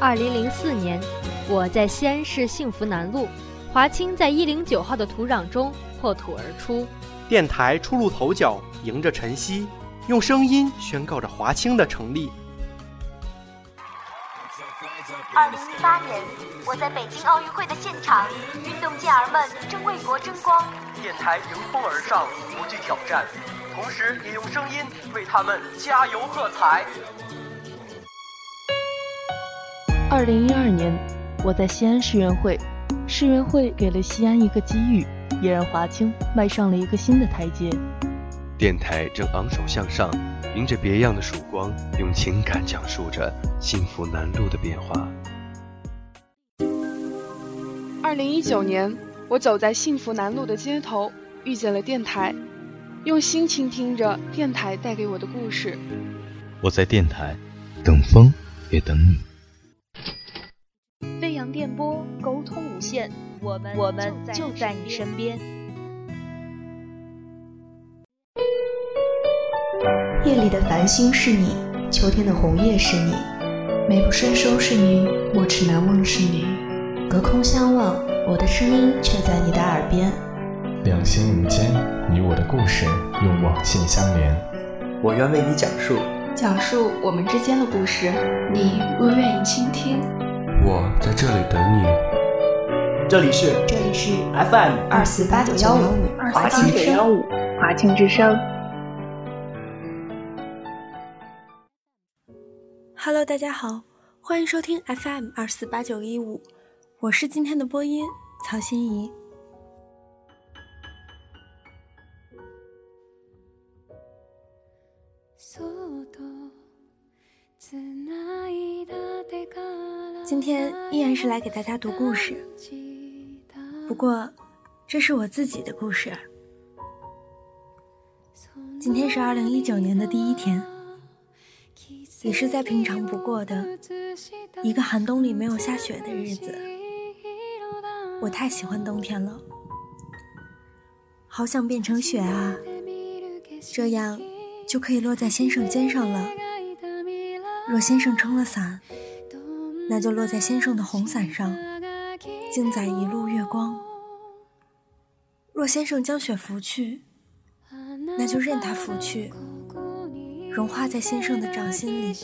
二零零四年，我在西安市幸福南路，华清在一零九号的土壤中破土而出。电台初露头角，迎着晨曦，用声音宣告着华清的成立。二零一八年，我在北京奥运会的现场，运动健儿们正为国争光。电台迎风而上，不惧挑战，同时也用声音为他们加油喝彩。二零一二年，我在西安世园会，世园会给了西安一个机遇，也让华清迈上了一个新的台阶。电台正昂首向上，迎着别样的曙光，用情感讲述着幸福南路的变化。二零一九年，我走在幸福南路的街头，遇见了电台，用心倾听着电台带给我的故事。我在电台，等风也等你。电波，沟通无限，我们我们就在你身边。夜里的繁星是你，秋天的红叶是你，美不胜收是你，莫齿难忘是你。隔空相望，我的声音却在你的耳边。两心无间，你我的故事用网线相连。我愿为你讲述，讲述我们之间的故事，你若愿意倾听。我在这里等你。这里是这里是 FM 二四八九幺五华清之声，华清之声。Hello，大家好，欢迎收听 FM 二四八九一五，我是今天的播音曹心怡。今天依然是来给大家读故事，不过这是我自己的故事。今天是二零一九年的第一天。也是再平常不过的一个寒冬里没有下雪的日子，我太喜欢冬天了，好想变成雪啊，这样就可以落在先生肩上了。若先生撑了伞，那就落在先生的红伞上，静载一路月光。若先生将雪拂去，那就任它拂去。融化在先生的掌心里。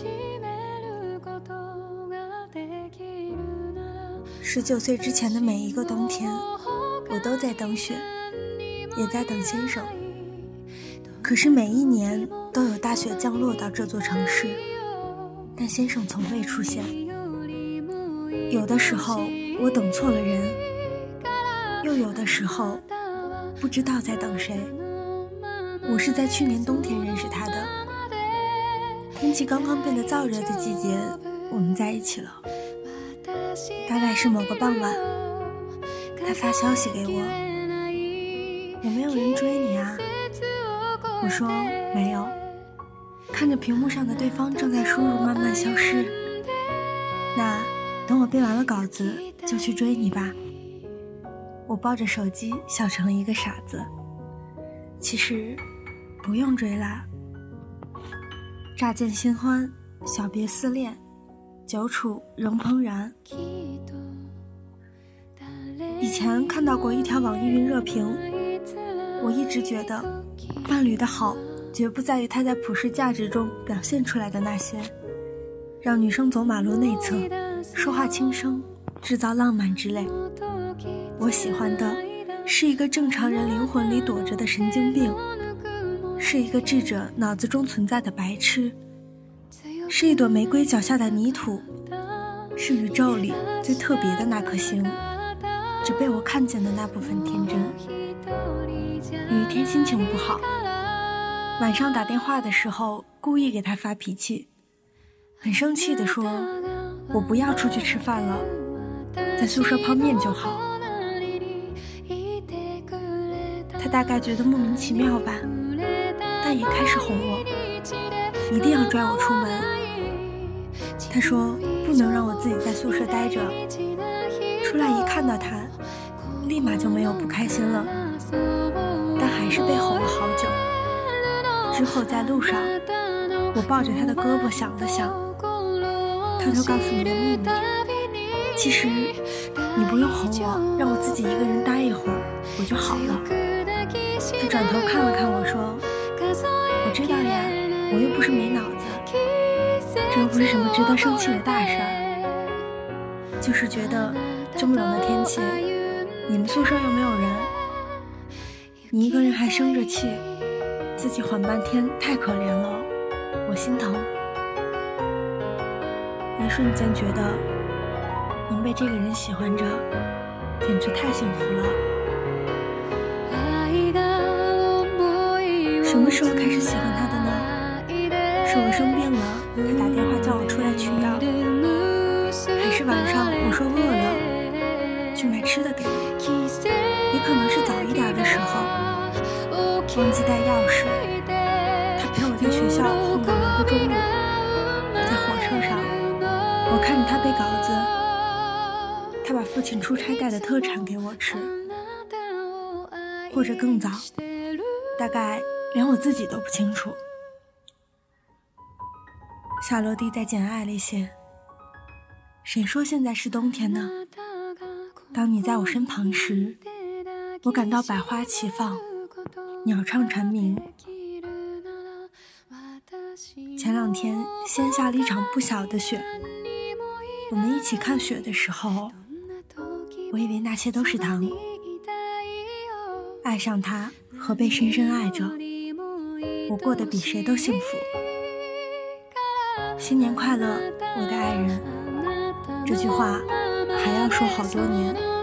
十九岁之前的每一个冬天，我都在等雪，也在等先生。可是每一年都有大雪降落到这座城市，但先生从未出现。有的时候我等错了人，又有的时候不知道在等谁。我是在去年冬天认识他的。天气刚刚变得燥热的季节，我们在一起了。大概是某个傍晚，他发消息给我：“有没有人追你啊？”我说：“没有。”看着屏幕上的对方正在输入，慢慢消失。那等我编完了稿子，就去追你吧。我抱着手机，笑成了一个傻子。其实，不用追啦。乍见新欢，小别思恋，久处仍怦然。以前看到过一条网易云热评，我一直觉得，伴侣的好，绝不在于他在普世价值中表现出来的那些，让女生走马路内侧，说话轻声，制造浪漫之类。我喜欢的，是一个正常人灵魂里躲着的神经病。是一个智者脑子中存在的白痴，是一朵玫瑰脚下的泥土，是宇宙里最特别的那颗星，只被我看见的那部分天真。有一天心情不好，晚上打电话的时候故意给他发脾气，很生气地说：“我不要出去吃饭了，在宿舍泡面就好。”他大概觉得莫名其妙吧。但也开始哄我，一定要拽我出门。他说不能让我自己在宿舍待着，出来一看到他，立马就没有不开心了，但还是被哄了好久。之后在路上，我抱着他的胳膊想了想，偷偷告诉你的秘密。其实你不用哄我，让我自己一个人待一会儿，我就好了。他转头看了看我说：“我知道呀，我又不是没脑子，这又不是什么值得生气的大事儿，就是觉得这么冷的天气，你们宿舍又没有人，你一个人还生着气，自己缓半天太可怜了，我心疼。一瞬间觉得能被这个人喜欢着，简直太幸福了。”什么时候开始喜欢他的呢？是我生病了，他打电话叫我出来取药，还是晚上我说饿了去买吃的给我？也可能是早一点的时候，忘记带钥匙，他陪我在学校请出差带的特产给我吃，或者更早，大概。连我自己都不清楚。夏洛蒂在《简爱》里写：“谁说现在是冬天呢？当你在我身旁时，我感到百花齐放，鸟唱蝉鸣。”前两天先下了一场不小的雪，我们一起看雪的时候，我以为那些都是糖。爱上他和被深深爱着。我过得比谁都幸福。新年快乐，我的爱人。这句话还要说好多年。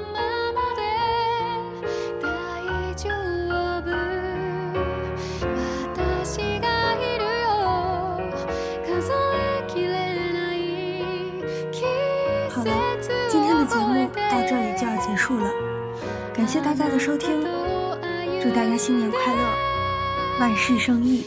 大家的收听，祝大家新年快乐，万事胜意。